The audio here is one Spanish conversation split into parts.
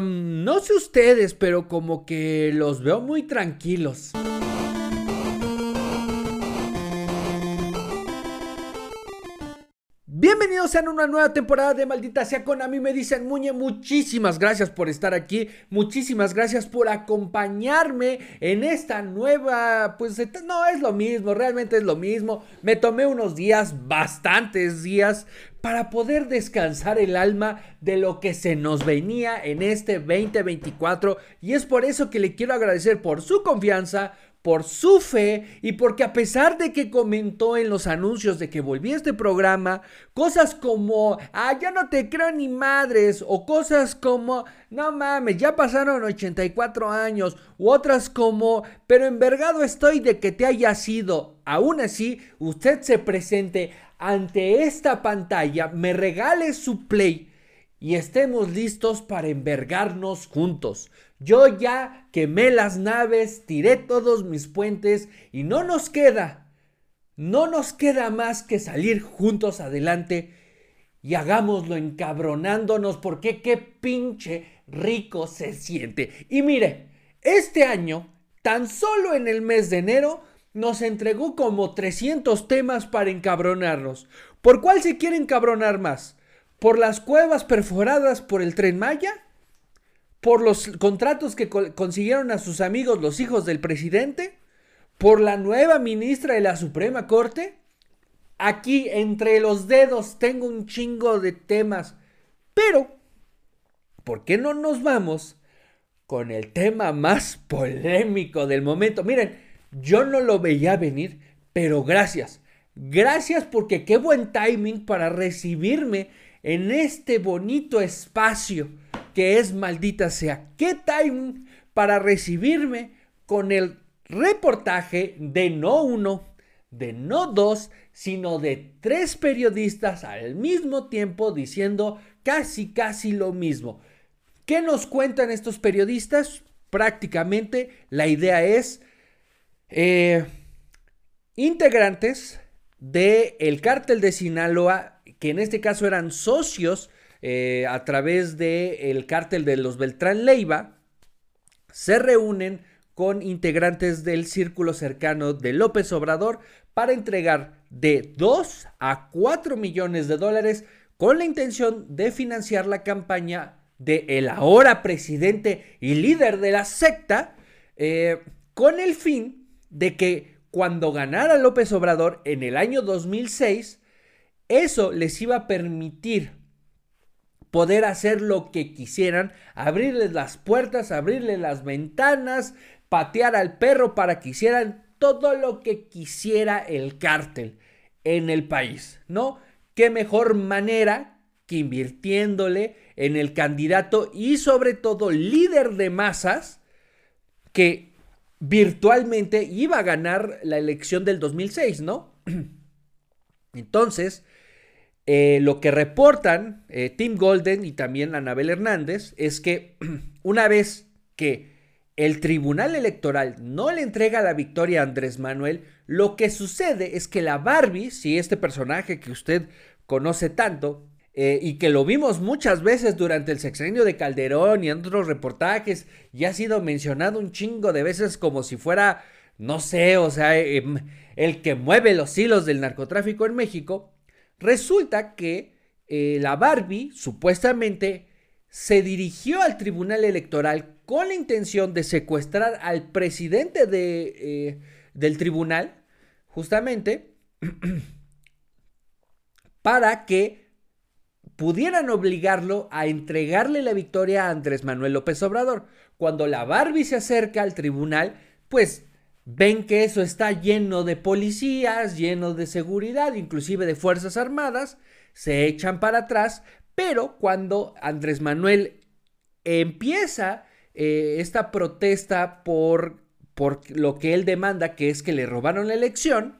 no sé ustedes, pero como que los veo muy tranquilos. Bienvenidos a una nueva temporada de Maldita sea con a mí me dicen Muñe, muchísimas gracias por estar aquí, muchísimas gracias por acompañarme en esta nueva, pues no es lo mismo, realmente es lo mismo, me tomé unos días, bastantes días, para poder descansar el alma de lo que se nos venía en este 2024 y es por eso que le quiero agradecer por su confianza, por su fe y porque a pesar de que comentó en los anuncios de que volvía este programa, cosas como, ah, ya no te creo ni madres, o cosas como, no mames, ya pasaron 84 años, u otras como, pero envergado estoy de que te haya sido. Aún así, usted se presente ante esta pantalla, me regale su play y estemos listos para envergarnos juntos. Yo ya quemé las naves, tiré todos mis puentes y no nos queda, no nos queda más que salir juntos adelante y hagámoslo encabronándonos porque qué pinche rico se siente. Y mire, este año, tan solo en el mes de enero, nos entregó como 300 temas para encabronarnos. ¿Por cuál se quiere encabronar más? ¿Por las cuevas perforadas por el tren Maya? por los contratos que consiguieron a sus amigos los hijos del presidente, por la nueva ministra de la Suprema Corte. Aquí entre los dedos tengo un chingo de temas, pero ¿por qué no nos vamos con el tema más polémico del momento? Miren, yo no lo veía venir, pero gracias. Gracias porque qué buen timing para recibirme en este bonito espacio que es maldita sea. ¿Qué time para recibirme con el reportaje de no uno, de no dos, sino de tres periodistas al mismo tiempo diciendo casi, casi lo mismo? ¿Qué nos cuentan estos periodistas? Prácticamente la idea es eh, integrantes del el cártel de Sinaloa, que en este caso eran socios eh, a través del el cártel de los Beltrán Leiva, se reúnen con integrantes del círculo cercano de López Obrador para entregar de 2 a 4 millones de dólares con la intención de financiar la campaña de el ahora presidente y líder de la secta, eh, con el fin de que cuando ganara López Obrador en el año 2006, eso les iba a permitir poder hacer lo que quisieran, abrirles las puertas, abrirles las ventanas, patear al perro para que hicieran todo lo que quisiera el cártel en el país, ¿no? ¿Qué mejor manera que invirtiéndole en el candidato y sobre todo líder de masas que virtualmente iba a ganar la elección del 2006, ¿no? Entonces, eh, lo que reportan eh, Tim Golden y también Anabel Hernández es que una vez que el Tribunal Electoral no le entrega la victoria a Andrés Manuel, lo que sucede es que la Barbie, si este personaje que usted conoce tanto, eh, y que lo vimos muchas veces durante el sexenio de Calderón y en otros reportajes, y ha sido mencionado un chingo de veces como si fuera, no sé, o sea, em, el que mueve los hilos del narcotráfico en México, Resulta que eh, la Barbie supuestamente se dirigió al Tribunal Electoral con la intención de secuestrar al presidente de, eh, del tribunal, justamente, para que pudieran obligarlo a entregarle la victoria a Andrés Manuel López Obrador. Cuando la Barbie se acerca al tribunal, pues ven que eso está lleno de policías, lleno de seguridad, inclusive de Fuerzas Armadas, se echan para atrás, pero cuando Andrés Manuel empieza eh, esta protesta por, por lo que él demanda, que es que le robaron la elección,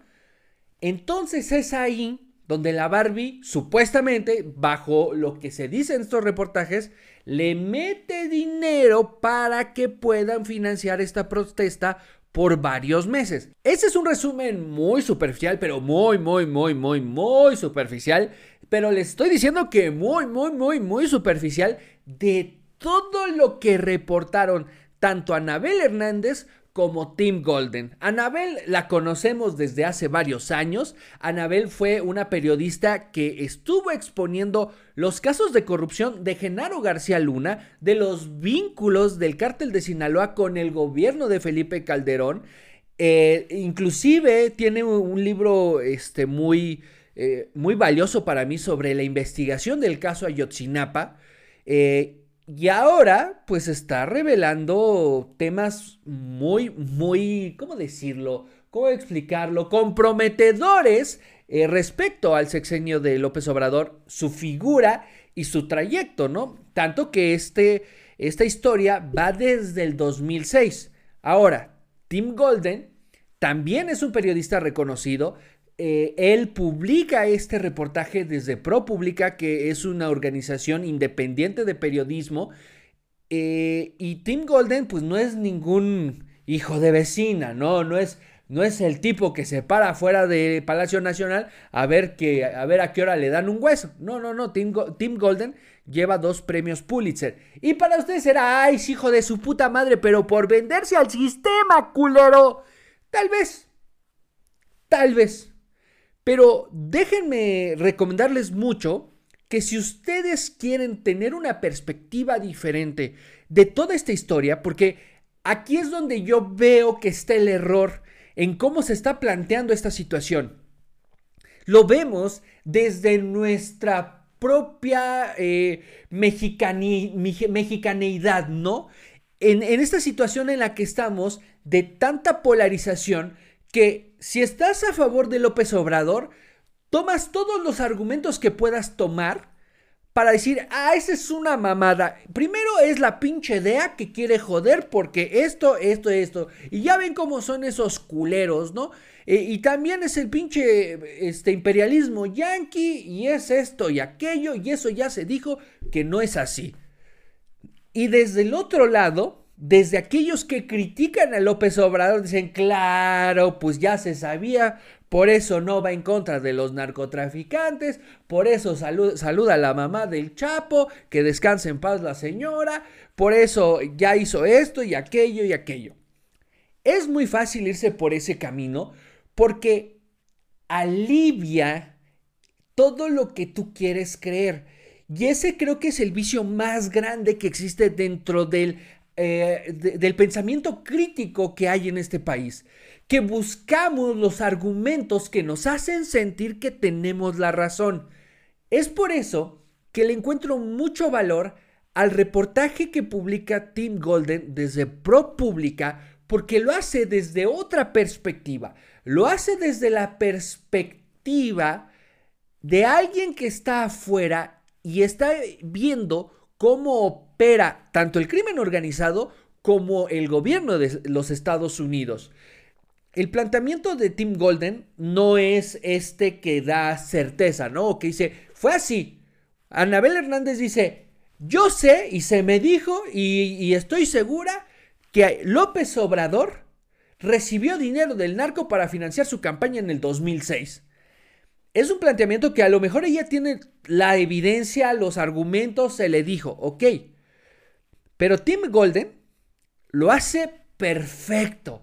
entonces es ahí donde la Barbie, supuestamente, bajo lo que se dice en estos reportajes, le mete dinero para que puedan financiar esta protesta por varios meses. Ese es un resumen muy superficial, pero muy, muy, muy, muy, muy superficial. Pero les estoy diciendo que muy, muy, muy, muy superficial de todo lo que reportaron tanto Anabel Hernández como Tim Golden. Anabel la conocemos desde hace varios años. Anabel fue una periodista que estuvo exponiendo los casos de corrupción de Genaro García Luna, de los vínculos del cártel de Sinaloa con el gobierno de Felipe Calderón. Eh, inclusive tiene un libro este, muy, eh, muy valioso para mí sobre la investigación del caso Ayotzinapa. Eh, y ahora, pues está revelando temas muy, muy, ¿cómo decirlo? ¿Cómo explicarlo? Comprometedores eh, respecto al sexenio de López Obrador, su figura y su trayecto, ¿no? Tanto que este, esta historia va desde el 2006. Ahora, Tim Golden también es un periodista reconocido, eh, él publica este reportaje desde ProPublica, que es una organización independiente de periodismo. Eh, y Tim Golden, pues no es ningún hijo de vecina, ¿no? No es, no es el tipo que se para fuera de Palacio Nacional a ver, que, a ver a qué hora le dan un hueso. No, no, no. Tim, Tim Golden lleva dos premios Pulitzer. Y para ustedes será, ay, hijo de su puta madre, pero por venderse al sistema, culero. Tal vez. Tal vez. Pero déjenme recomendarles mucho que si ustedes quieren tener una perspectiva diferente de toda esta historia, porque aquí es donde yo veo que está el error en cómo se está planteando esta situación. Lo vemos desde nuestra propia eh, mexicaneidad, ¿no? en esta situación en la que estamos de tanta polarización que si estás a favor de López Obrador, tomas todos los argumentos que puedas tomar para decir, ah, esa es una mamada. Primero es la pinche idea que quiere joder porque esto, esto, esto. Y ya ven cómo son esos culeros, ¿no? Eh, y también es el pinche este, imperialismo yanqui y es esto y aquello y eso ya se dijo que no es así. Y desde el otro lado, desde aquellos que critican a López Obrador dicen, claro, pues ya se sabía, por eso no va en contra de los narcotraficantes, por eso saluda a la mamá del Chapo, que descanse en paz la señora, por eso ya hizo esto y aquello y aquello. Es muy fácil irse por ese camino porque alivia todo lo que tú quieres creer. Y ese creo que es el vicio más grande que existe dentro del eh, del pensamiento crítico que hay en este país, que buscamos los argumentos que nos hacen sentir que tenemos la razón. Es por eso que le encuentro mucho valor al reportaje que publica Tim Golden desde ProPublica, porque lo hace desde otra perspectiva, lo hace desde la perspectiva de alguien que está afuera y está viendo cómo tanto el crimen organizado como el gobierno de los Estados Unidos. El planteamiento de Tim Golden no es este que da certeza, ¿no? Que dice, fue así. Anabel Hernández dice, yo sé y se me dijo y, y estoy segura que López Obrador recibió dinero del narco para financiar su campaña en el 2006. Es un planteamiento que a lo mejor ella tiene la evidencia, los argumentos, se le dijo, ok, pero Tim Golden lo hace perfecto,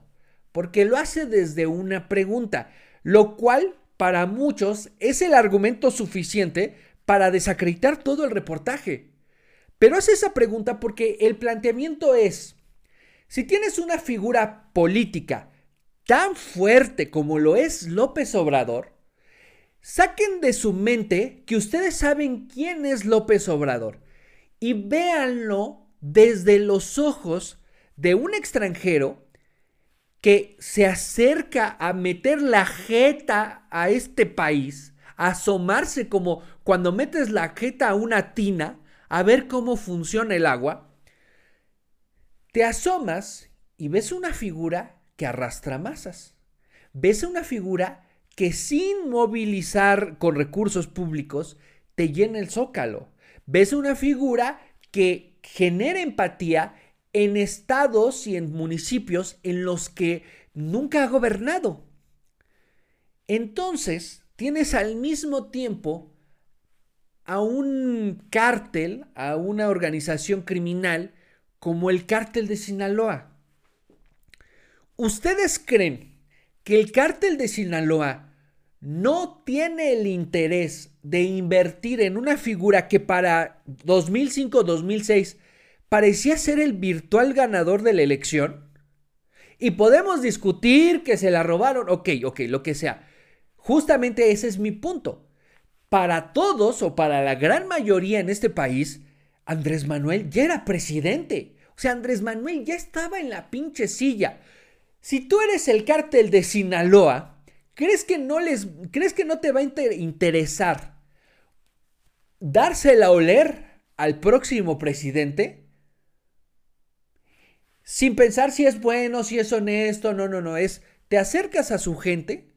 porque lo hace desde una pregunta, lo cual para muchos es el argumento suficiente para desacreditar todo el reportaje. Pero hace esa pregunta porque el planteamiento es, si tienes una figura política tan fuerte como lo es López Obrador, saquen de su mente que ustedes saben quién es López Obrador y véanlo desde los ojos de un extranjero que se acerca a meter la jeta a este país, a asomarse como cuando metes la jeta a una tina, a ver cómo funciona el agua, te asomas y ves una figura que arrastra masas. Ves una figura que sin movilizar con recursos públicos te llena el zócalo. Ves una figura que genera empatía en estados y en municipios en los que nunca ha gobernado. Entonces, tienes al mismo tiempo a un cártel, a una organización criminal como el cártel de Sinaloa. ¿Ustedes creen que el cártel de Sinaloa no tiene el interés de invertir en una figura que para 2005-2006 parecía ser el virtual ganador de la elección? Y podemos discutir que se la robaron, ok, ok, lo que sea. Justamente ese es mi punto. Para todos o para la gran mayoría en este país, Andrés Manuel ya era presidente. O sea, Andrés Manuel ya estaba en la pinche silla. Si tú eres el cártel de Sinaloa, ¿crees que no les crees que no te va a interesar dársela a oler al próximo presidente? Sin pensar si es bueno, si es honesto, no, no, no, es te acercas a su gente,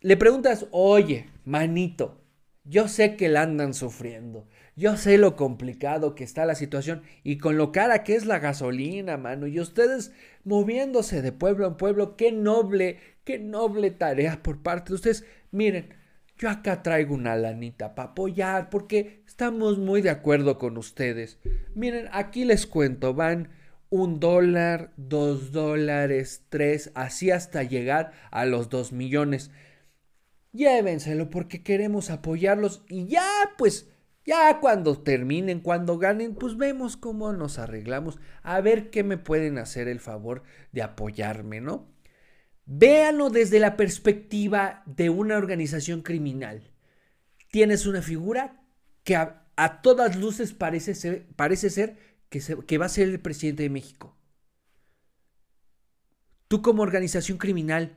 le preguntas, "Oye, manito, yo sé que la andan sufriendo. Yo sé lo complicado que está la situación y con lo cara que es la gasolina, mano. Y ustedes moviéndose de pueblo en pueblo, qué noble, qué noble tarea por parte de ustedes. Miren, yo acá traigo una lanita para apoyar porque estamos muy de acuerdo con ustedes. Miren, aquí les cuento, van un dólar, dos dólares, tres, así hasta llegar a los dos millones. Llévenselo porque queremos apoyarlos y ya pues ya cuando terminen, cuando ganen, pues vemos cómo nos arreglamos. A ver qué me pueden hacer el favor de apoyarme, ¿no? Véanlo desde la perspectiva de una organización criminal. Tienes una figura que a, todas luces parece ser, parece ser que, que va a ser el presidente de México. Tú como organización criminal,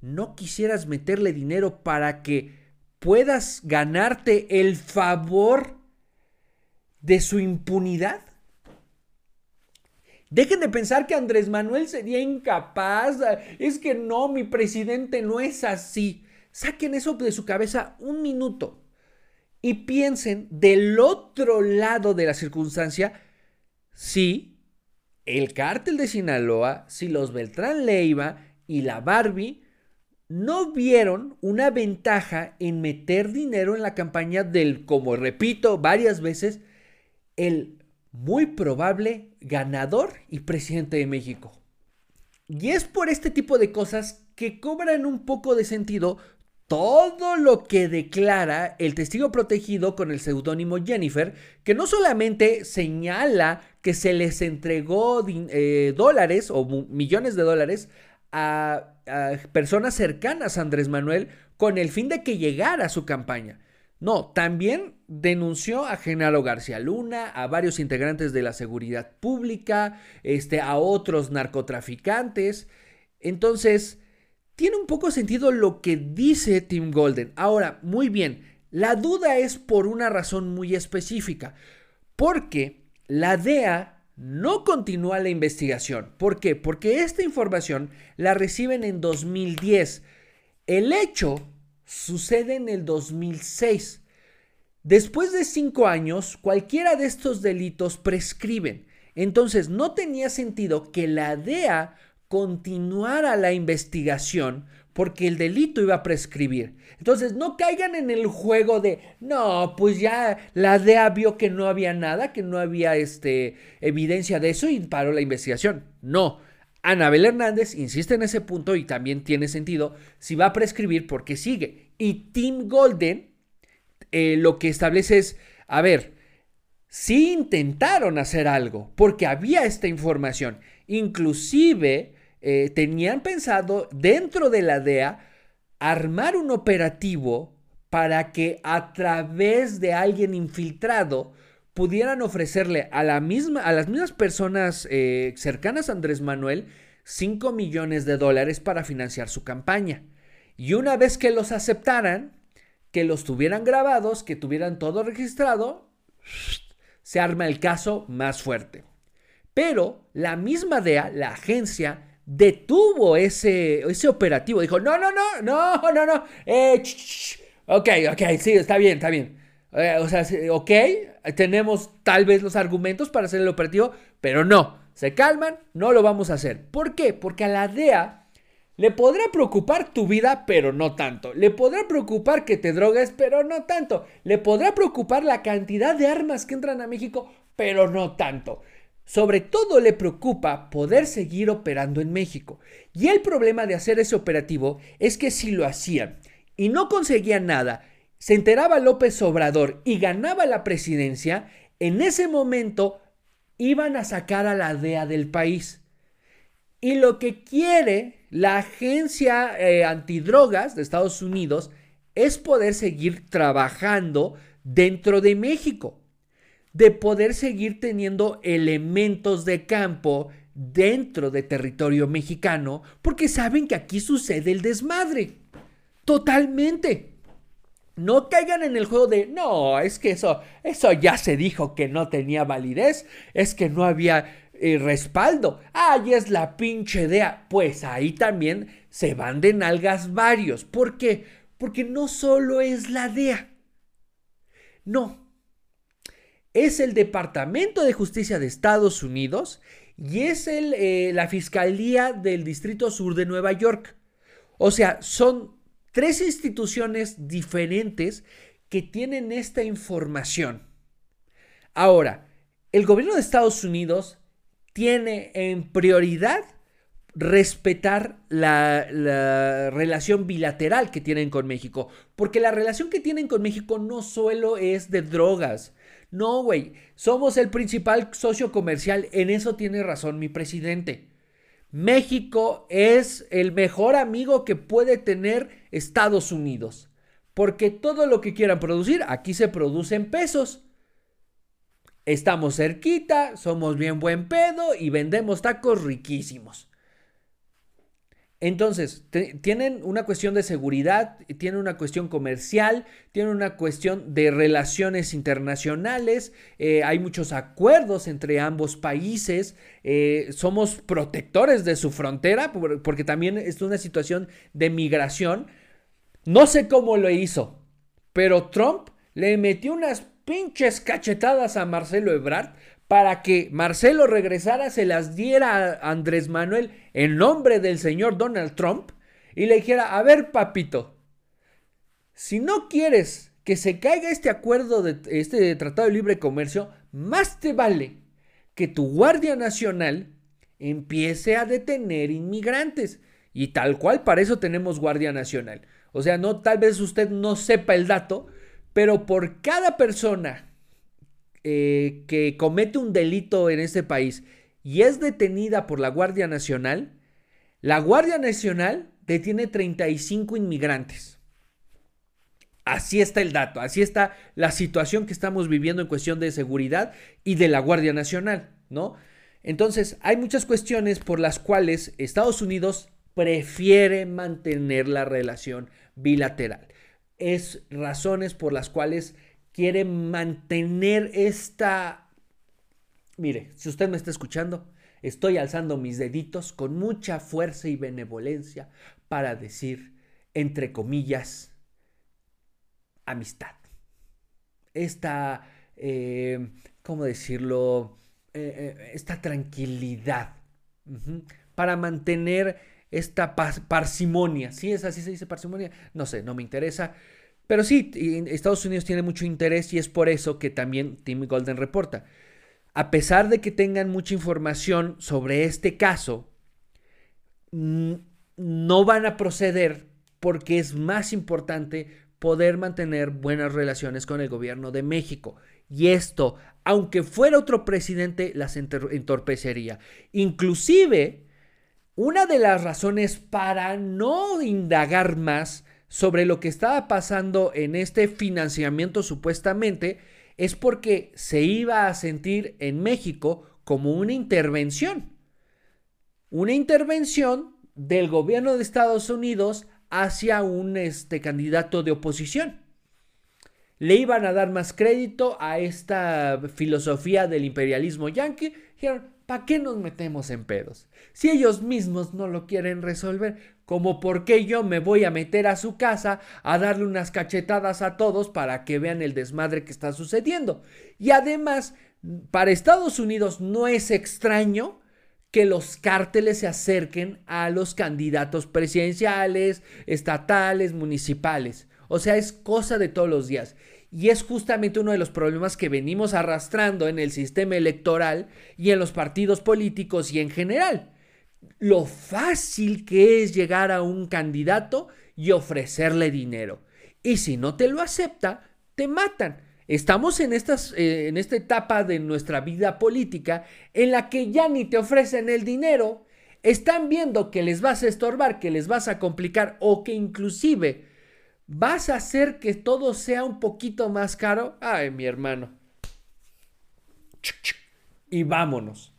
¿no quisieras meterle dinero para que puedas ganarte el favor de su impunidad? Dejen de pensar que Andrés Manuel sería incapaz. Es que no, mi presidente no es así. Saquen eso de su cabeza un minuto y piensen del otro lado de la circunstancia si el cártel de Sinaloa, si los Beltrán Leiva y la Barbie no vieron una ventaja en meter dinero en la campaña del, como repito varias veces, el muy probable ganador y presidente de México. Y es por este tipo de cosas que cobran un poco de sentido todo lo que declara el testigo protegido con el seudónimo Jennifer, que no solamente señala que se les entregó eh, dólares o millones de dólares a, personas cercanas a Andrés Manuel con el fin de que llegara a su campaña. No, también denunció a Genaro García Luna, a varios integrantes de la seguridad pública, este, a otros narcotraficantes. Entonces, tiene un poco sentido lo que dice Tim Golden. Ahora, muy bien, la duda es por una razón muy específica, porque la DEA no continúa la investigación. ¿Por qué? Porque esta información la reciben en 2010. El hecho sucede en el 2006. Después de cinco años, cualquiera de estos delitos prescriben. Entonces, no tenía sentido que la DEA continuara la investigación porque el delito iba a prescribir. Entonces, no caigan en el juego de, no, pues ya la DEA vio que no había nada, que no había este, evidencia de eso y paró la investigación. No. Anabel Hernández insiste en ese punto y también tiene sentido si va a prescribir porque sigue. Y Tim Golden eh, lo que establece es, a ver, sí intentaron hacer algo porque había esta información. Inclusive eh, tenían pensado dentro de la DEA armar un operativo para que a través de alguien infiltrado pudieran ofrecerle a, la misma, a las mismas personas eh, cercanas a Andrés Manuel 5 millones de dólares para financiar su campaña. Y una vez que los aceptaran, que los tuvieran grabados, que tuvieran todo registrado, se arma el caso más fuerte. Pero la misma DEA, la agencia, detuvo ese, ese operativo. Dijo, no, no, no, no, no, no. Eh, ok, ok, sí, está bien, está bien. Eh, o sea, ok, tenemos tal vez los argumentos para hacer el operativo, pero no, se calman, no lo vamos a hacer. ¿Por qué? Porque a la DEA Le podrá preocupar tu vida, pero no tanto. Le podrá preocupar que te drogues, pero no tanto. Le podrá preocupar la cantidad de armas que entran a México, pero no tanto. Sobre todo le preocupa poder seguir operando en México. Y el problema de hacer ese operativo es que si lo hacían y no conseguían nada, se enteraba López Obrador y ganaba la presidencia, en ese momento iban a sacar a la DEA del país. Y lo que quiere la agencia eh, antidrogas de Estados Unidos es poder seguir trabajando dentro de México de poder seguir teniendo elementos de campo dentro de territorio mexicano porque saben que aquí sucede el desmadre. Totalmente. No caigan en el juego de, no, es que eso, eso ya se dijo que no tenía validez, es que no había eh, respaldo. Ahí es la pinche idea. Pues ahí también se van de nalgas varios. ¿Por qué? Porque no solo es la DEA. No, es el Departamento de Justicia de Estados Unidos y es eh, la Fiscalía del Distrito Sur de Nueva York. O sea, son tres instituciones diferentes que tienen esta información. Ahora, el gobierno de Estados Unidos tiene en prioridad respetar la, relación bilateral que tienen con México, porque la relación que tienen con México no solo es de drogas, no, güey, somos el principal socio comercial. En eso tiene razón mi presidente. México es el mejor amigo que puede tener Estados Unidos. Porque todo lo que quieran producir, aquí se produce en pesos. Estamos cerquita, somos bien buen pedo y vendemos tacos riquísimos. Entonces, tienen una cuestión de seguridad, tienen una cuestión comercial, tienen una cuestión de relaciones internacionales, eh, hay muchos acuerdos entre ambos países, eh, somos protectores de su frontera, porque también es una situación de migración. No sé cómo lo hizo, pero Trump le metió unas pinches cachetadas a Marcelo Ebrard para que Marcelo regresara, se las diera a Andrés Manuel en nombre del señor Donald Trump y le dijera, a ver papito, si no quieres que se caiga este acuerdo de este Tratado de Libre Comercio, más te vale que tu Guardia Nacional empiece a detener inmigrantes. Y tal cual, para eso tenemos Guardia Nacional. O sea, no, tal vez usted no sepa el dato, pero por cada persona eh, que comete un delito en este país y es detenida por la Guardia Nacional, la Guardia Nacional detiene 35 inmigrantes. Así está el dato, así está la situación que estamos viviendo en cuestión de seguridad y de la Guardia Nacional, ¿no? Entonces, hay muchas cuestiones por las cuales Estados Unidos prefiere mantener la relación bilateral. Es razones por las cuales quiere mantener esta... Mire, si usted me está escuchando, estoy alzando mis deditos con mucha fuerza y benevolencia para decir, entre comillas, amistad. Esta, eh, ¿cómo decirlo? Eh, eh, esta tranquilidad. Para mantener esta parsimonia. ¿Sí es así se dice parsimonia? No sé, no me interesa. Pero sí, Estados Unidos tiene mucho interés y es por eso que también Tim Golden reporta. A pesar de que tengan mucha información sobre este caso, no van a proceder porque es más importante poder mantener buenas relaciones con el gobierno de México. Y esto, aunque fuera otro presidente, las entorpecería. Inclusive, una de las razones para no indagar más sobre lo que estaba pasando en este financiamiento supuestamente es porque se iba a sentir en México como una intervención. Una intervención del gobierno de Estados Unidos hacia un este, candidato de oposición. Le iban a dar más crédito a esta filosofía del imperialismo yanqui. Dijeron, ¿para qué nos metemos en pedos? Si ellos mismos no lo quieren resolver, como por qué yo me voy a meter a su casa a darle unas cachetadas a todos para que vean el desmadre que está sucediendo. Y además, para Estados Unidos no es extraño que los cárteles se acerquen a los candidatos presidenciales, estatales, municipales. O sea, es cosa de todos los días. Y es justamente uno de los problemas que venimos arrastrando en el sistema electoral y en los partidos políticos y en general. Lo fácil que es llegar a un candidato y ofrecerle dinero. Y si no te lo acepta, te matan. Estamos en, eh, en esta etapa de nuestra vida política en la que ya ni te ofrecen el dinero, están viendo que les vas a estorbar, que les vas a complicar o que inclusive vas a hacer que todo sea un poquito más caro. Ay, mi hermano. Y vámonos.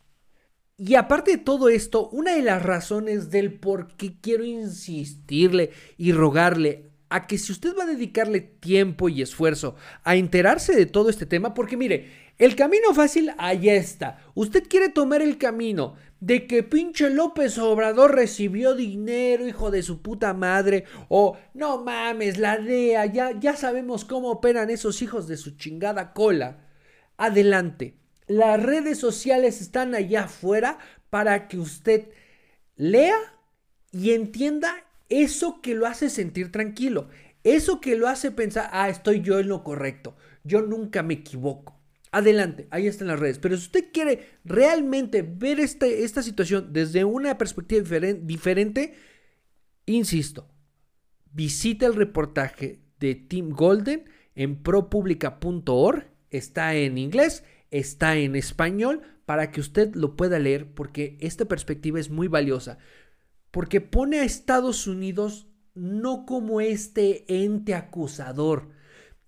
Y aparte de todo esto, una de las razones del por qué quiero insistirle y rogarle a que si usted va a dedicarle tiempo y esfuerzo a enterarse de todo este tema, porque mire, el camino fácil ahí está. Usted quiere tomar el camino de que pinche López Obrador recibió dinero, hijo de su puta madre, o no mames, la DEA, ya, ya sabemos cómo operan esos hijos de su chingada cola. Adelante. Las redes sociales están allá afuera para que usted lea y entienda eso que lo hace sentir tranquilo, eso que lo hace pensar, ah, estoy yo en lo correcto, yo nunca me equivoco. Adelante, ahí están las redes. Pero si usted quiere realmente ver este, esta situación desde una perspectiva diferente, insisto, visita el reportaje de Tim Golden en propublica.org. Está en inglés, está en español, para que usted lo pueda leer, porque esta perspectiva es muy valiosa porque pone a Estados Unidos no como este ente acusador,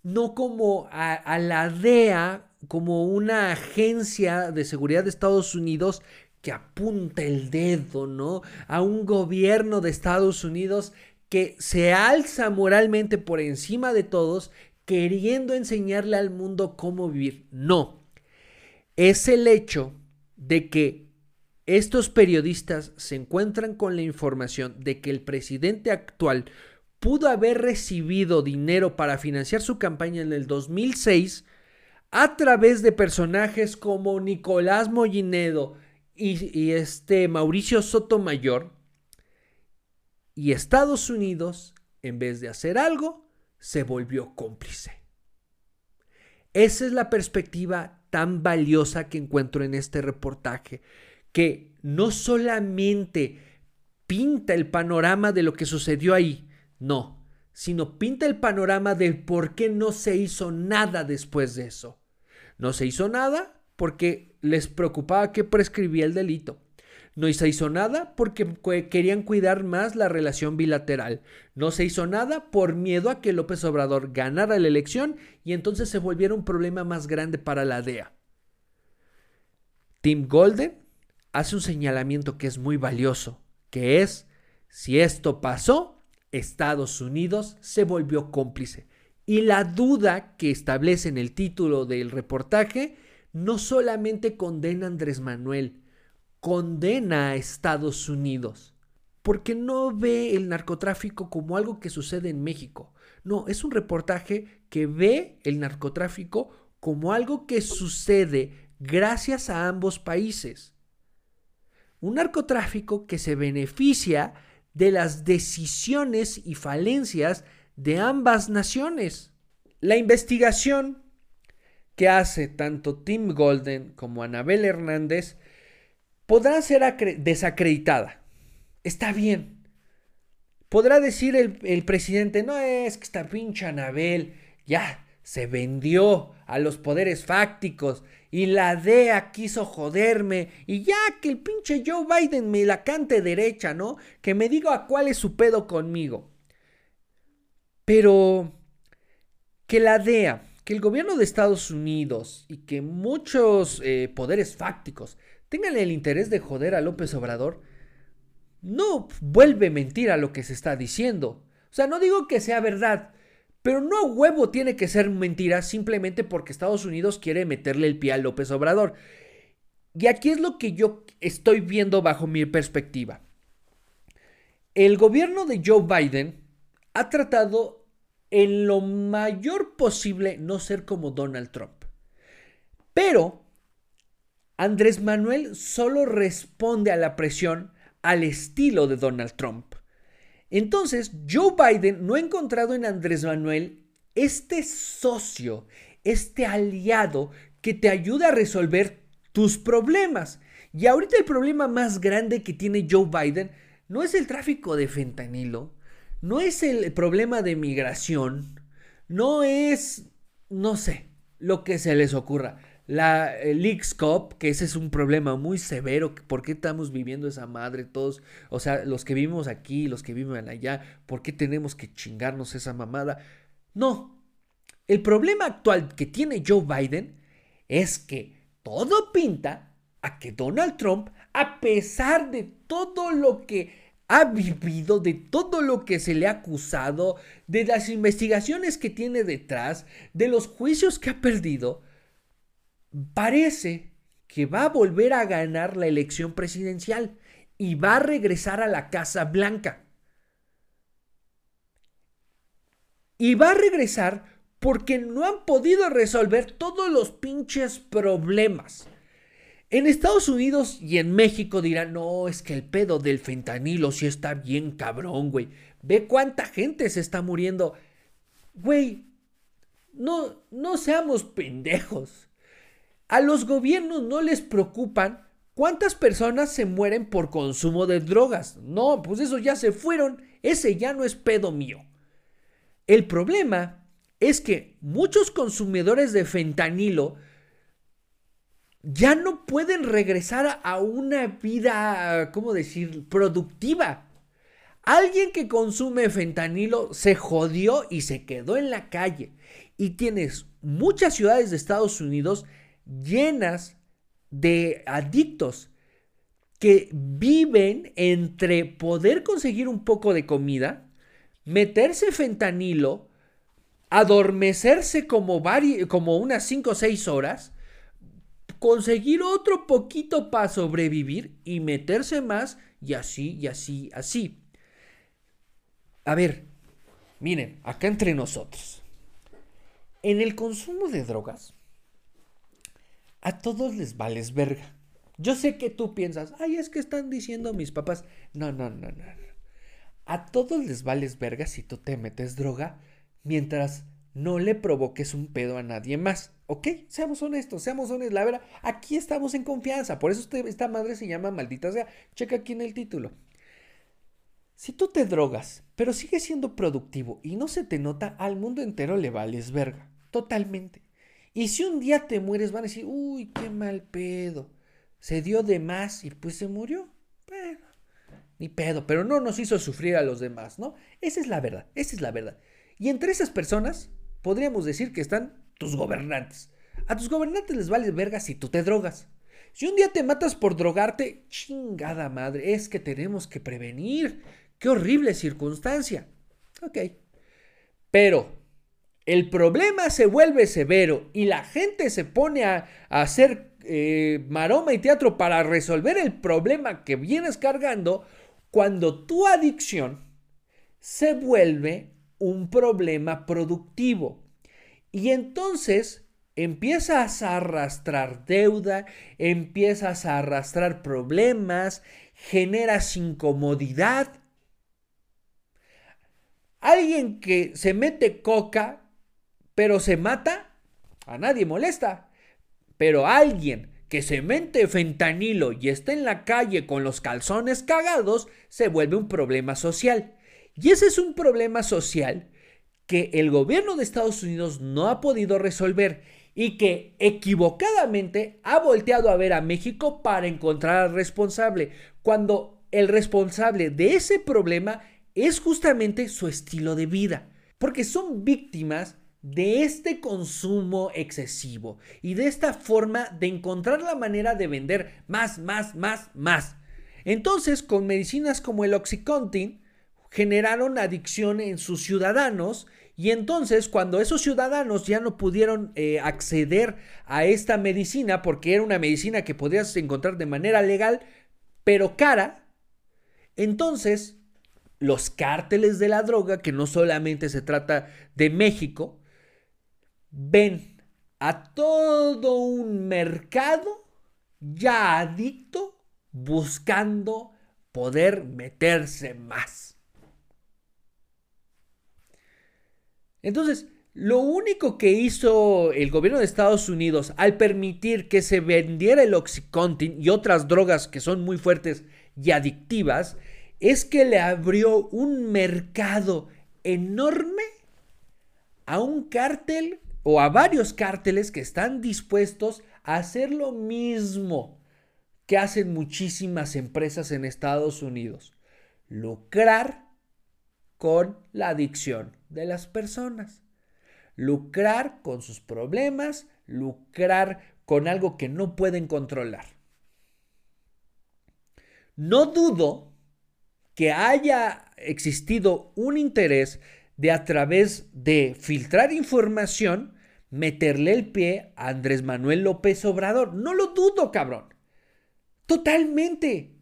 no como a, la DEA, como una agencia de seguridad de Estados Unidos que apunta el dedo, ¿no? A un gobierno de Estados Unidos que se alza moralmente por encima de todos, queriendo enseñarle al mundo cómo vivir. No, es el hecho de que estos periodistas se encuentran con la información de que el presidente actual pudo haber recibido dinero para financiar su campaña en el 2006 a través de personajes como Nicolás Mollinedo y, este Mauricio Sotomayor. Y Estados Unidos, en vez de hacer algo, se volvió cómplice. Esa es la perspectiva tan valiosa que encuentro en este reportaje que no solamente pinta el panorama de lo que sucedió ahí, no, sino pinta el panorama de por qué no se hizo nada después de eso. No se hizo nada porque les preocupaba que prescribía el delito. No se hizo nada porque querían cuidar más la relación bilateral. No se hizo nada por miedo a que López Obrador ganara la elección y entonces se volviera un problema más grande para la DEA. Tim Golden hace un señalamiento que es muy valioso, que es, si esto pasó, Estados Unidos se volvió cómplice. Y la duda que establece en el título del reportaje no solamente condena a Andrés Manuel, condena a Estados Unidos, porque no ve el narcotráfico como algo que sucede en México. No, es un reportaje que ve el narcotráfico como algo que sucede gracias a ambos países un narcotráfico que se beneficia de las decisiones y falencias de ambas naciones. La investigación que hace tanto Tim Golden como Anabel Hernández podrá ser desacreditada. Está bien. Podrá decir el, presidente, no es que esta pinche Anabel ya se vendió a los poderes fácticos y la DEA quiso joderme y ya que el pinche Joe Biden me la cante derecha, ¿no? Que me diga cuál es su pedo conmigo. Pero que la DEA, que el gobierno de Estados Unidos y que muchos eh, poderes fácticos tengan el interés de joder a López Obrador, no vuelve mentira lo que se está diciendo. O sea, no digo que sea verdad, pero no huevo tiene que ser mentira simplemente porque Estados Unidos quiere meterle el pie a López Obrador. Y aquí es lo que yo estoy viendo bajo mi perspectiva. El gobierno de Joe Biden ha tratado en lo mayor posible no ser como Donald Trump. Pero Andrés Manuel solo responde a la presión al estilo de Donald Trump. Entonces, Joe Biden no ha encontrado en Andrés Manuel este socio, este aliado que te ayuda a resolver tus problemas. Y ahorita el problema más grande que tiene Joe Biden no es el tráfico de fentanilo, no es el problema de migración, no es, no sé, lo que se les ocurra. La Leaks Cop, que ese es un problema muy severo, ¿por qué estamos viviendo esa madre todos? O sea, los que vivimos aquí, los que viven allá, ¿por qué tenemos que chingarnos esa mamada? No, el problema actual que tiene Joe Biden es que todo pinta a que Donald Trump, a pesar de todo lo que ha vivido, de todo lo que se le ha acusado, de las investigaciones que tiene detrás, de los juicios que ha perdido, parece que va a volver a ganar la elección presidencial y va a regresar a la Casa Blanca. Y va a regresar porque no han podido resolver todos los pinches problemas. En Estados Unidos y en México dirán, no, es que el pedo del fentanilo sí está bien cabrón, güey. Ve cuánta gente se está muriendo. Güey, no, no seamos pendejos. A los gobiernos no les preocupan cuántas personas se mueren por consumo de drogas. No, pues eso ya se fueron. Ese ya no es pedo mío. El problema es que muchos consumidores de fentanilo ya no pueden regresar a una vida, ¿cómo decir?, productiva. Alguien que consume fentanilo se jodió y se quedó en la calle. Y tienes muchas ciudades de Estados Unidos llenas de adictos que viven entre poder conseguir un poco de comida, meterse fentanilo, adormecerse como, como unas 5 o 6 horas conseguir otro poquito para sobrevivir y meterse más y así, y así, así. A ver, miren, acá entre nosotros. En el consumo de drogas, a todos les vales verga. Yo sé que tú piensas, ay, es que están diciendo mis papás. No, no, no, no. A todos les vales verga si tú te metes droga mientras no le provoques un pedo a nadie más. ¿Ok? Seamos honestos, seamos honestos. La verdad, aquí estamos en confianza. Por eso esta madre se llama maldita sea. Checa aquí en el título. Si tú te drogas, pero sigues siendo productivo y no se te nota, al mundo entero le vales verga. Totalmente. Y si un día te mueres, van a decir, uy, qué mal pedo. Se dio de más y pues se murió. Ni pedo. Pero no nos hizo sufrir a los demás, ¿no? Esa es la verdad. Esa es la verdad. Y entre esas personas, podríamos decir que están tus gobernantes. A tus gobernantes les vale verga si tú te drogas. Si un día te matas por drogarte, chingada madre, es que tenemos que prevenir. Qué horrible circunstancia. Ok. Pero el problema se vuelve severo y la gente se pone a, hacer eh, maroma y teatro para resolver el problema que vienes cargando cuando tu adicción se vuelve un problema productivo. Y entonces empiezas a arrastrar deuda, empiezas a arrastrar problemas, generas incomodidad. Alguien que se mete coca, pero se mata, a nadie molesta. Pero alguien que se mete fentanilo y está en la calle con los calzones cagados, se vuelve un problema social. Y ese es un problema social que el gobierno de Estados Unidos no ha podido resolver y que equivocadamente ha volteado a ver a México para encontrar al responsable, cuando el responsable de ese problema es justamente su estilo de vida, porque son víctimas de este consumo excesivo y de esta forma de encontrar la manera de vender más, más, más, más. Entonces, con medicinas como el Oxycontin, generaron adicción en sus ciudadanos y entonces cuando esos ciudadanos ya no pudieron eh, acceder a esta medicina porque era una medicina que podías encontrar de manera legal pero cara, entonces los cárteles de la droga, que no solamente se trata de México, ven a todo un mercado ya adicto buscando poder meterse más. Entonces, lo único que hizo el gobierno de Estados Unidos al permitir que se vendiera el Oxycontin y otras drogas que son muy fuertes y adictivas es que le abrió un mercado enorme a un cártel o a varios cárteles que están dispuestos a hacer lo mismo que hacen muchísimas empresas en Estados Unidos. Lucrar con la adicción de las personas lucrar con sus problemas, lucrar con algo que no pueden controlar. No dudo que haya existido un interés de a través de filtrar información meterle el pie a Andrés Manuel López Obrador. No lo dudo, cabrón. Totalmente.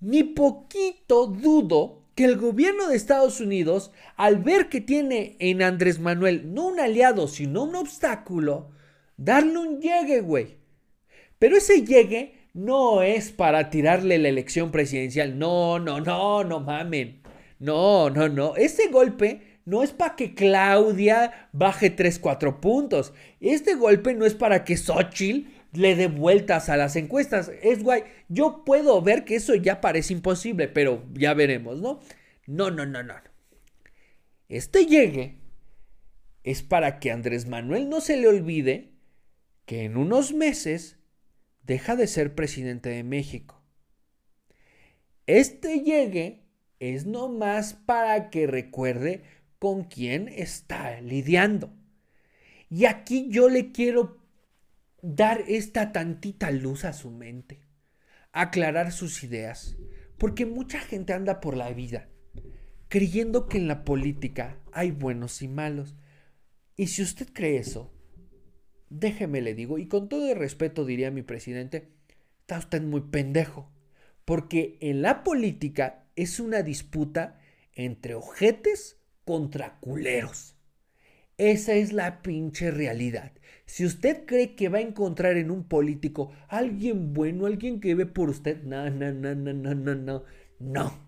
Ni poquito dudo que el gobierno de Estados Unidos, al ver que tiene en Andrés Manuel no un aliado, sino un obstáculo, darle un llegue, güey. Pero ese llegue no es para tirarle la elección presidencial. No, no, no, no mamen. No, no, no. Ese golpe no es para que Claudia baje 3, 4 puntos. Este golpe no es para que Xochitl le dé vueltas a las encuestas. Es guay. Yo puedo ver que eso ya parece imposible, pero ya veremos, ¿no? No, no, no, no. Este llegue es para que Andrés Manuel no se le olvide que en unos meses deja de ser presidente de México. Este llegue es nomás para que recuerde con quién está lidiando. Y aquí yo le quiero dar esta tantita luz a su mente, aclarar sus ideas, porque mucha gente anda por la vida creyendo que en la política hay buenos y malos. Y si usted cree eso, déjeme le digo, y con todo el respeto diría mi presidente, está usted muy pendejo, porque en la política es una disputa entre ojetes contra culeros. Esa es la pinche realidad. Si usted cree que va a encontrar en un político alguien bueno, alguien que ve por usted, no, no, no, no, no, no, no.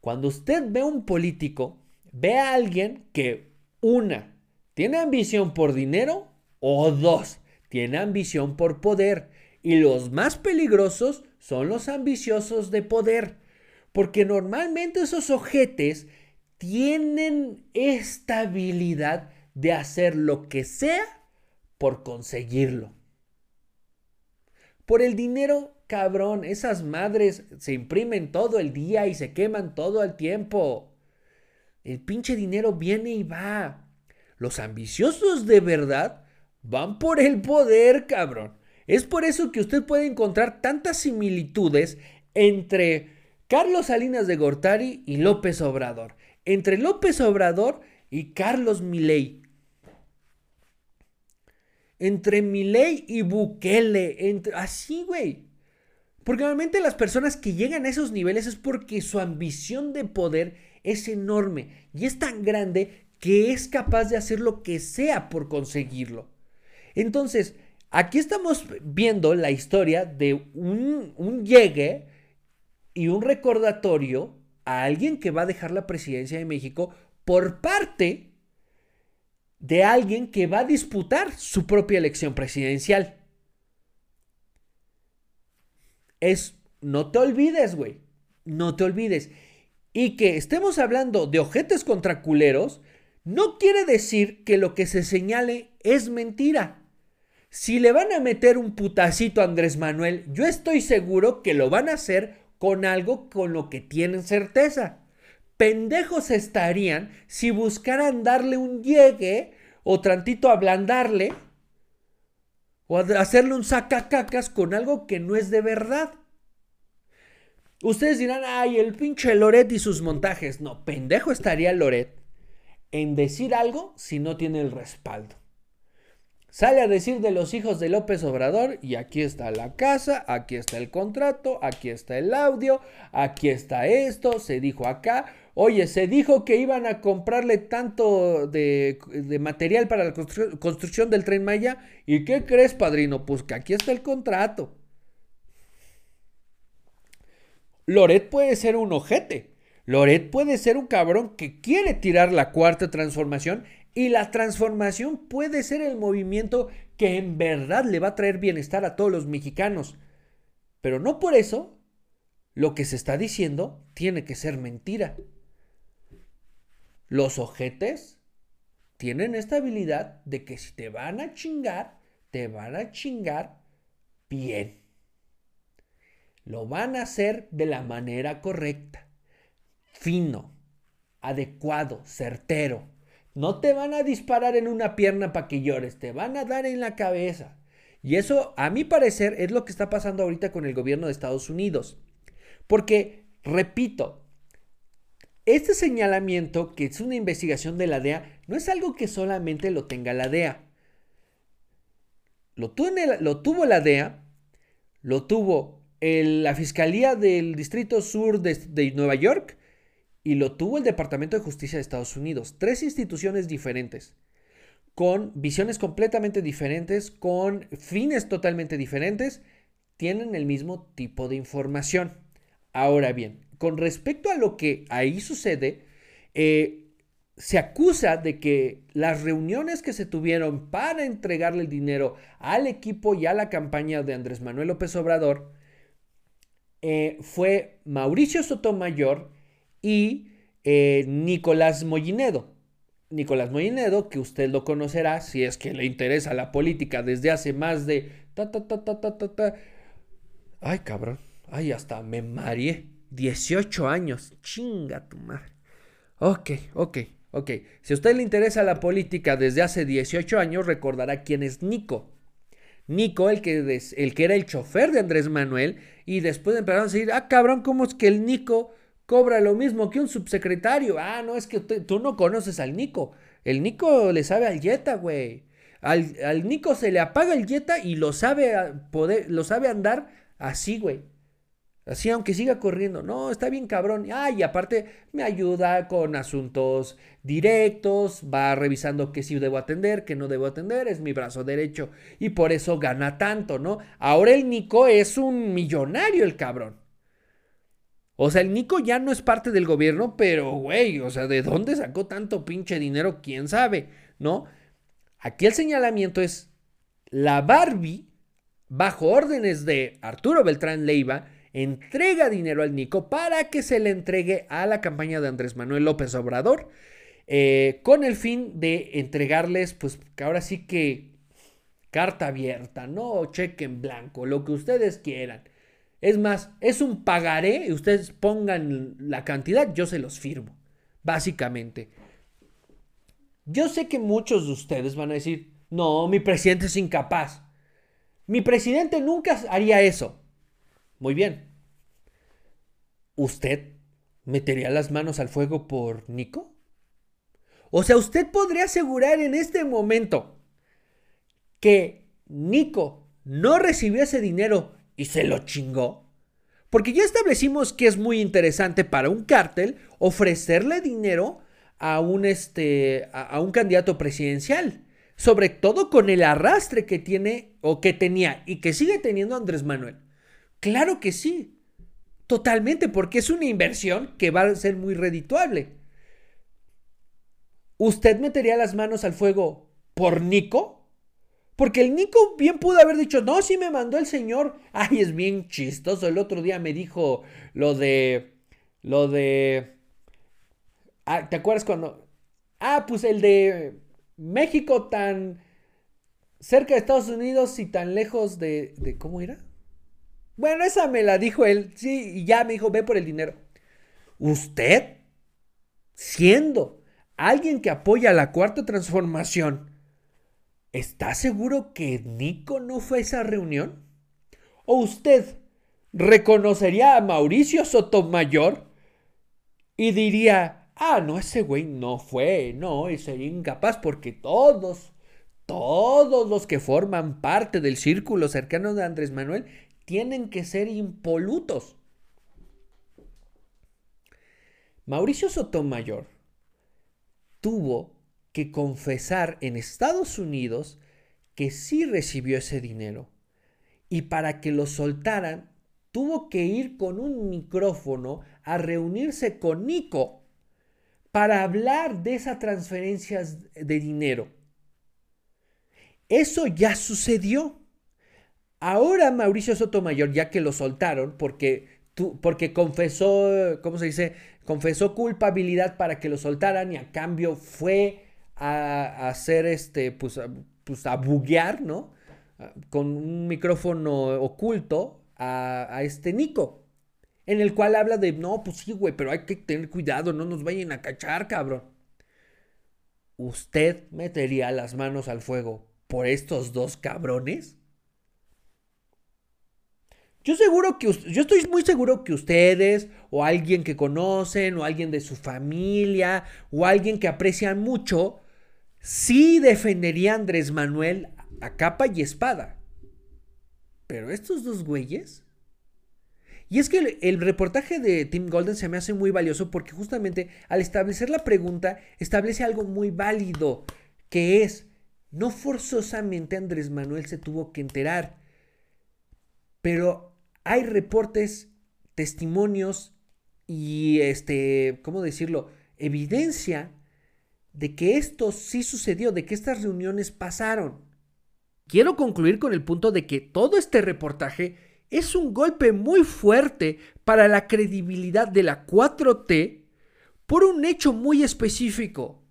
Cuando usted ve a un político, ve a alguien que, una, tiene ambición por dinero o dos, tiene ambición por poder. Y los más peligrosos son los ambiciosos de poder. Porque normalmente esos ojetes tienen esta habilidad de hacer lo que sea por conseguirlo. Por el dinero, cabrón, esas madres se imprimen todo el día y se queman todo el tiempo. El pinche dinero viene y va. Los ambiciosos de verdad van por el poder, cabrón. Es por eso que usted puede encontrar tantas similitudes entre Carlos Salinas de Gortari y López Obrador. Entre López Obrador y Carlos Milei entre Milei y Bukele, entre, así, güey. Porque normalmente las personas que llegan a esos niveles es porque su ambición de poder es enorme y es tan grande que es capaz de hacer lo que sea por conseguirlo. Entonces, aquí estamos viendo la historia de un, un llegue y un recordatorio a alguien que va a dejar la presidencia de México por parte de alguien que va a disputar su propia elección presidencial. Es, no te olvides, güey, no te olvides. Y que estemos hablando de ojetes contra culeros, no quiere decir que lo que se señale es mentira. Si le van a meter un putacito a Andrés Manuel, yo estoy seguro que lo van a hacer con algo con lo que tienen certeza pendejos estarían si buscaran darle un llegue o tantito ablandarle o hacerle un sacacacas con algo que no es de verdad. Ustedes dirán, ay, el pinche Loret y sus montajes. No, pendejo estaría Loret en decir algo si no tiene el respaldo. Sale a decir de los hijos de López Obrador y aquí está la casa, aquí está el contrato, aquí está el audio, aquí está esto, se dijo acá. Oye, se dijo que iban a comprarle tanto de, material para la construcción del tren Maya. ¿Y qué crees, padrino? Pues que aquí está el contrato. Loret puede ser un ojete. Loret puede ser un cabrón que quiere tirar la cuarta transformación y la transformación puede ser el movimiento que en verdad le va a traer bienestar a todos los mexicanos. Pero no por eso lo que se está diciendo tiene que ser mentira. Los ojetes tienen esta habilidad de que si te van a chingar, te van a chingar bien. Lo van a hacer de la manera correcta, fino, adecuado, certero. No te van a disparar en una pierna para que llores, te van a dar en la cabeza. Y eso, a mi parecer, es lo que está pasando ahorita con el gobierno de Estados Unidos. Porque, repito, este señalamiento, que es una investigación de la DEA, no es algo que solamente lo tenga la DEA. Lo tuvo, la DEA, lo tuvo la Fiscalía del Distrito Sur de Nueva York y lo tuvo el Departamento de Justicia de Estados Unidos. Tres instituciones diferentes, con visiones completamente diferentes, con fines totalmente diferentes, tienen el mismo tipo de información. Ahora bien, con respecto a lo que ahí sucede, eh, se acusa de que las reuniones que se tuvieron para entregarle el dinero al equipo y a la campaña de Andrés Manuel López Obrador eh, fue Mauricio Sotomayor, y eh, Nicolás Mollinedo. Nicolás Mollinedo, que usted lo conocerá si es que le interesa la política desde hace más de... Ta, ta, ta, Ay, cabrón. Ay, hasta me mareé. 18 años. Chinga tu madre. Ok, ok, ok. Si a usted le interesa la política desde hace 18 años, recordará quién es Nico. Nico, el que, el que era el chofer de Andrés Manuel, y después empezaron a decir, ah, cabrón, ¿cómo es que el Nico cobra lo mismo que un subsecretario. Ah, no, es que tú no conoces al Nico. El Nico le sabe al Jetta, güey. Al, Nico se le apaga el Jetta y lo sabe, poder, lo sabe andar así, güey. Así, aunque siga corriendo. No, está bien cabrón. Ah, y aparte me ayuda con asuntos directos. Va revisando qué sí debo atender, qué no debo atender. Es mi brazo derecho. Y por eso gana tanto, ¿no? Ahora el Nico es un millonario, el cabrón. O sea, el Nico ya no es parte del gobierno, pero, güey, o sea, ¿de dónde sacó tanto pinche dinero? ¿Quién sabe? ¿No? Aquí el señalamiento es la Barbie, bajo órdenes de Arturo Beltrán Leiva, entrega dinero al Nico para que se le entregue a la campaña de Andrés Manuel López Obrador, eh, con el fin de entregarles, pues, que ahora sí que carta abierta, ¿no? Cheque en blanco, lo que ustedes quieran. Es más, es un pagaré ustedes pongan la cantidad, yo se los firmo. Básicamente. Yo sé que muchos de ustedes van a decir, no, mi presidente es incapaz. Mi presidente nunca haría eso. Muy bien. ¿Usted metería las manos al fuego por Nico? O sea, usted podría asegurar en este momento que Nico no recibió ese dinero y se lo chingó. Porque ya establecimos que es muy interesante para un cártel ofrecerle dinero a un, este, a, un candidato presidencial. Sobre todo con el arrastre que tiene o que tenía y que sigue teniendo Andrés Manuel. Claro que sí. Totalmente, porque es una inversión que va a ser muy redituable. ¿Usted metería las manos al fuego por Nico? Porque el Nico bien pudo haber dicho, no, sí me mandó el señor. Ay, es bien chistoso. El otro día me dijo lo de... Lo de... Ah, ¿te acuerdas cuando... Ah, pues el de México tan cerca de Estados Unidos y tan lejos de... de ¿Cómo era? Bueno, esa me la dijo él. Sí, y ya me dijo, ve por el dinero. Usted, siendo alguien que apoya la cuarta transformación, ¿Está seguro que Nico no fue a esa reunión? ¿O usted reconocería a Mauricio Sotomayor y diría, ah, no, ese güey no fue, no, sería incapaz porque todos, todos los que forman parte del círculo cercano de Andrés Manuel tienen que ser impolutos. Mauricio Sotomayor tuvo que confesar en Estados Unidos que sí recibió ese dinero. Y para que lo soltaran, tuvo que ir con un micrófono a reunirse con Nico para hablar de esas transferencias de dinero. Eso ya sucedió. Ahora Mauricio Sotomayor, ya que lo soltaron, porque, porque confesó, ¿cómo se dice? Confesó culpabilidad para que lo soltaran y a cambio fue a, hacer este, pues, pues a buguear, ¿no? Con un micrófono oculto a, a este Nico. En el cual habla de, no, pues sí, güey, pero hay que tener cuidado, no nos vayan a cachar, cabrón. ¿Usted metería las manos al fuego por estos dos cabrones? Yo seguro que yo estoy muy seguro que ustedes o alguien que conocen o alguien de su familia o alguien que aprecian mucho sí defendería a Andrés Manuel a capa y espada. Pero estos dos güeyes y es que el, el, reportaje de Tim Golden se me hace muy valioso porque justamente al establecer la pregunta establece algo muy válido, que es, no forzosamente Andrés Manuel se tuvo que enterar, pero hay reportes, testimonios y este, ¿cómo decirlo? Evidencia de que esto sí sucedió, de que estas reuniones pasaron. Quiero concluir con el punto de que todo este reportaje es un golpe muy fuerte para la credibilidad de la 4T por un hecho muy específico,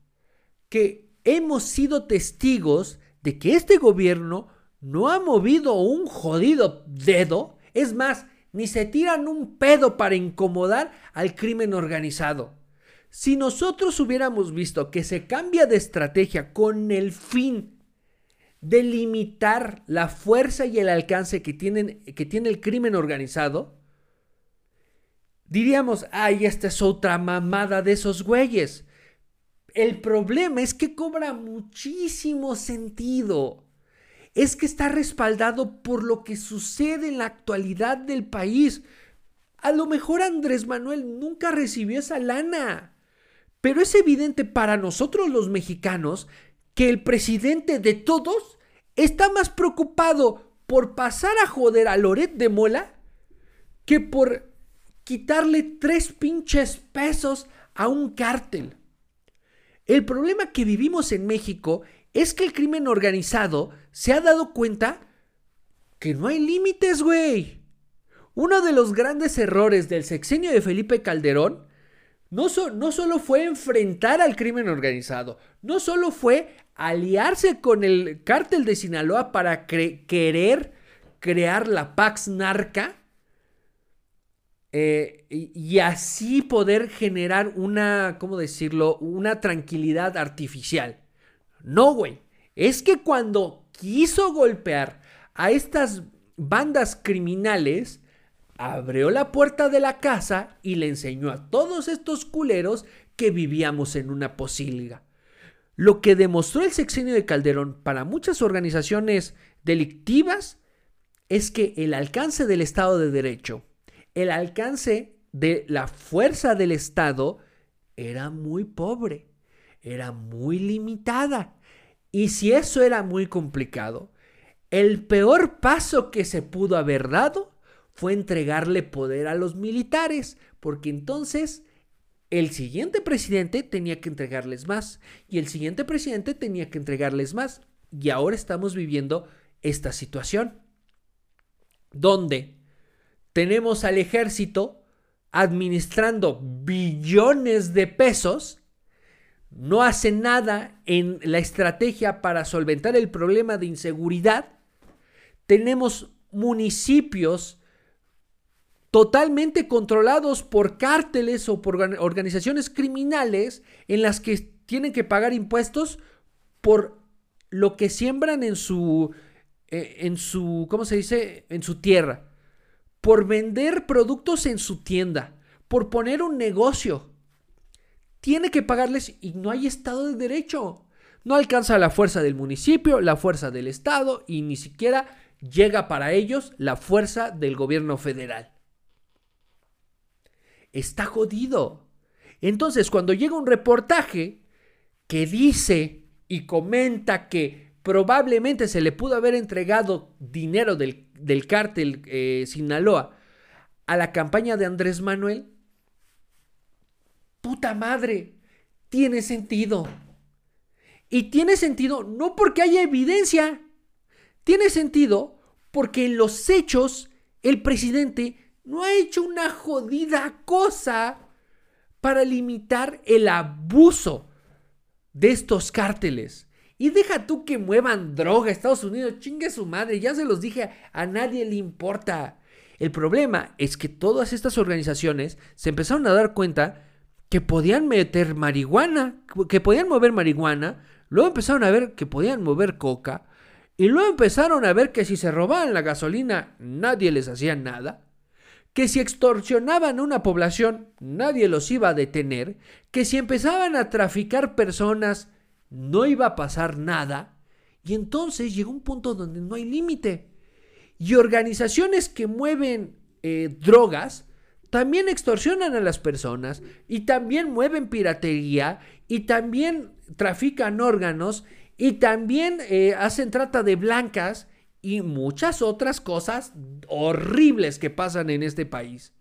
que hemos sido testigos de que este gobierno no ha movido un jodido dedo, es más, ni se tiran un pedo para incomodar al crimen organizado. Si nosotros hubiéramos visto que se cambia de estrategia con el fin de limitar la fuerza y el alcance que, tienen, que tiene el crimen organizado, diríamos, ay, esta es otra mamada de esos güeyes. El problema es que cobra muchísimo sentido. Es que está respaldado por lo que sucede en la actualidad del país. A lo mejor Andrés Manuel nunca recibió esa lana. Pero es evidente para nosotros los mexicanos que el presidente de todos está más preocupado por pasar a joder a Loret de Mola que por quitarle tres pinches pesos a un cártel. El problema que vivimos en México es que el crimen organizado se ha dado cuenta que no hay límites, güey. Uno de los grandes errores del sexenio de Felipe Calderón no, no, solo fue enfrentar al crimen organizado, no solo fue aliarse con el cártel de Sinaloa para querer crear la Pax Narca eh, y, así poder generar una, ¿cómo decirlo?, una tranquilidad artificial. No, güey. Es que cuando quiso golpear a estas bandas criminales, abrió la puerta de la casa y le enseñó a todos estos culeros que vivíamos en una posilga. Lo que demostró el sexenio de Calderón para muchas organizaciones delictivas es que el alcance del Estado de Derecho, el alcance de la fuerza del Estado era muy pobre, era muy limitada. Y si eso era muy complicado, el peor paso que se pudo haber dado fue entregarle poder a los militares, porque entonces el siguiente presidente tenía que entregarles más y el siguiente presidente tenía que entregarles más. Y ahora estamos viviendo esta situación donde tenemos al ejército administrando billones de pesos, no hace nada en la estrategia para solventar el problema de inseguridad, tenemos municipios totalmente controlados por cárteles o por organizaciones criminales en las que tienen que pagar impuestos por lo que siembran en su, eh, en su, ¿cómo se dice? En su tierra. Por vender productos en su tienda. Por poner un negocio. Tiene que pagarles y no hay Estado de Derecho. No alcanza la fuerza del municipio, la fuerza del Estado y ni siquiera llega para ellos la fuerza del gobierno federal. Está jodido. Entonces, cuando llega un reportaje que dice y comenta que probablemente se le pudo haber entregado dinero del, cártel eh, Sinaloa a la campaña de Andrés Manuel, puta madre, tiene sentido. Y tiene sentido no porque haya evidencia, tiene sentido porque en los hechos el presidente no ha hecho una jodida cosa para limitar el abuso de estos cárteles. Y deja tú que muevan droga Estados Unidos, chingue su madre, ya se los dije, a nadie le importa. El problema es que todas estas organizaciones se empezaron a dar cuenta que podían meter marihuana, que podían mover marihuana, luego empezaron a ver que podían mover coca, y luego empezaron a ver que si se robaban la gasolina nadie les hacía nada, que si extorsionaban a una población nadie los iba a detener, que si empezaban a traficar personas no iba a pasar nada, y entonces llegó un punto donde no hay límite. Y organizaciones que mueven eh, drogas también extorsionan a las personas y también mueven piratería y también trafican órganos y también eh, hacen trata de blancas y muchas otras cosas horribles que pasan en este país.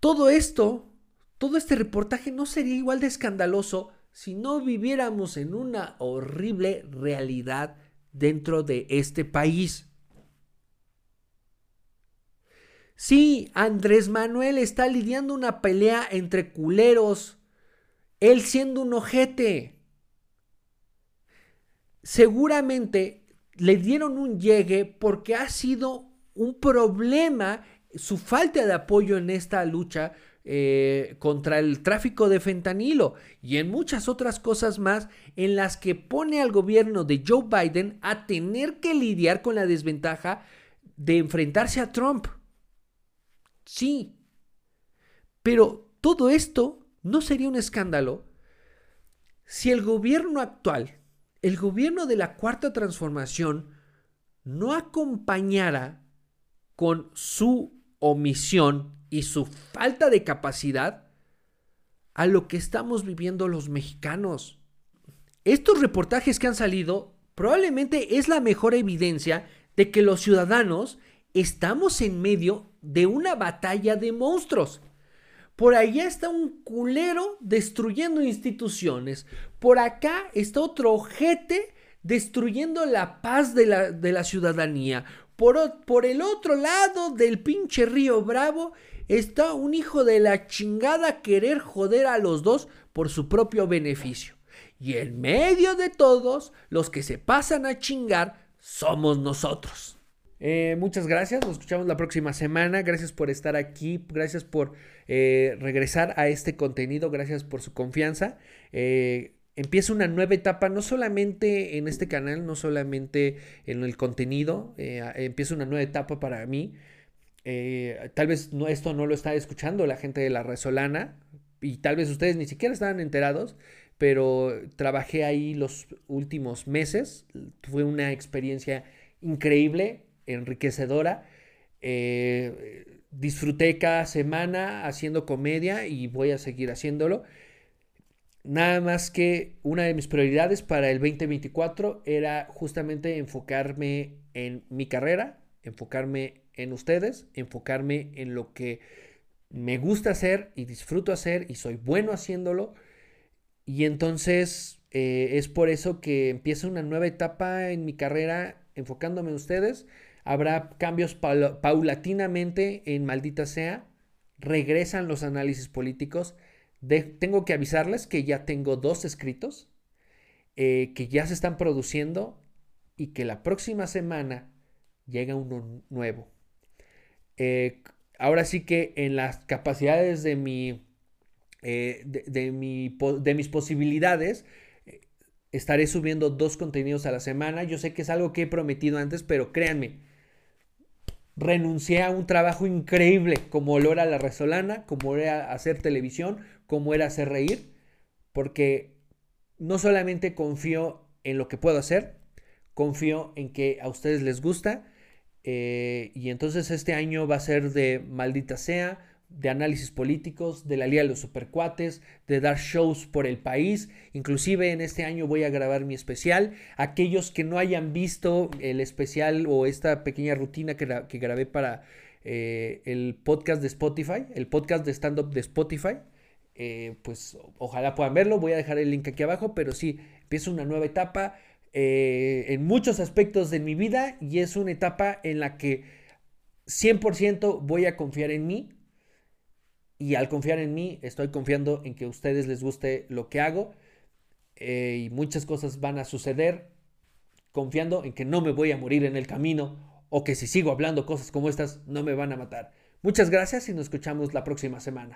Todo esto, todo este reportaje no sería igual de escandaloso si no viviéramos en una horrible realidad dentro de este país. Sí, Andrés Manuel está lidiando una pelea entre culeros, él siendo un ojete seguramente le dieron un llegue porque ha sido un problema su falta de apoyo en esta lucha eh, contra el tráfico de fentanilo y en muchas otras cosas más en las que pone al gobierno de Joe Biden a tener que lidiar con la desventaja de enfrentarse a Trump. Sí, pero todo esto no sería un escándalo si el gobierno actual el gobierno de la cuarta transformación no acompañara con su omisión y su falta de capacidad a lo que estamos viviendo los mexicanos. Estos reportajes que han salido probablemente es la mejor evidencia de que los ciudadanos estamos en medio de una batalla de monstruos. Por allá está un culero destruyendo instituciones. Por acá está otro ojete destruyendo la paz de la, de la ciudadanía. Por, por, el otro lado del pinche río Bravo está un hijo de la chingada querer joder a los dos por su propio beneficio. Y en medio de todos, los que se pasan a chingar somos nosotros. Eh, muchas gracias, nos escuchamos la próxima semana. Gracias por estar aquí, gracias por eh, regresar a este contenido, gracias por su confianza. Eh, empieza una nueva etapa, no solamente en este canal, no solamente en el contenido, empieza una nueva etapa para mí. tal vez no, esto no lo está escuchando la gente de la Resolana y tal vez ustedes ni siquiera estaban enterados, pero trabajé ahí los últimos meses. Fue una experiencia increíble enriquecedora. Eh, disfruté cada semana haciendo comedia y voy a seguir haciéndolo. Nada más que una de mis prioridades para el 2024 era justamente enfocarme en mi carrera, enfocarme en ustedes, enfocarme en lo que me gusta hacer y disfruto hacer y soy bueno haciéndolo. Y entonces eh, es por eso que empieza una nueva etapa en mi carrera enfocándome en ustedes Habrá cambios paulatinamente en Maldita Sea. Regresan los análisis políticos. tengo que avisarles que ya tengo dos escritos, eh, que ya se están produciendo y que la próxima semana llega uno nuevo. Eh, ahora sí que en las capacidades de mi, eh, de, mi, de mis posibilidades, estaré subiendo dos contenidos a la semana. Yo sé que es algo que he prometido antes, pero créanme, renuncié a un trabajo increíble como lo era la Resolana, como era hacer televisión, como era hacer reír, porque no solamente confío en lo que puedo hacer, confío en que a ustedes les gusta eh, y entonces este año va a ser de maldita sea, de análisis políticos, de la Liga de los Supercuates, de dar shows por el país. Inclusive en este año voy a grabar mi especial. Aquellos que no hayan visto el especial o esta pequeña rutina que, grabé para eh, el podcast de Spotify, el podcast de stand-up de Spotify, eh, pues ojalá puedan verlo. Voy a dejar el link aquí abajo, pero sí, empiezo una nueva etapa eh, en muchos aspectos de mi vida y es una etapa en la que 100% voy a confiar en mí. Y al confiar en mí, estoy confiando en que a ustedes les guste lo que hago. y muchas cosas van a suceder confiando en que no me voy a morir en el camino o que si sigo hablando cosas como estas no me van a matar. Muchas gracias y nos escuchamos la próxima semana.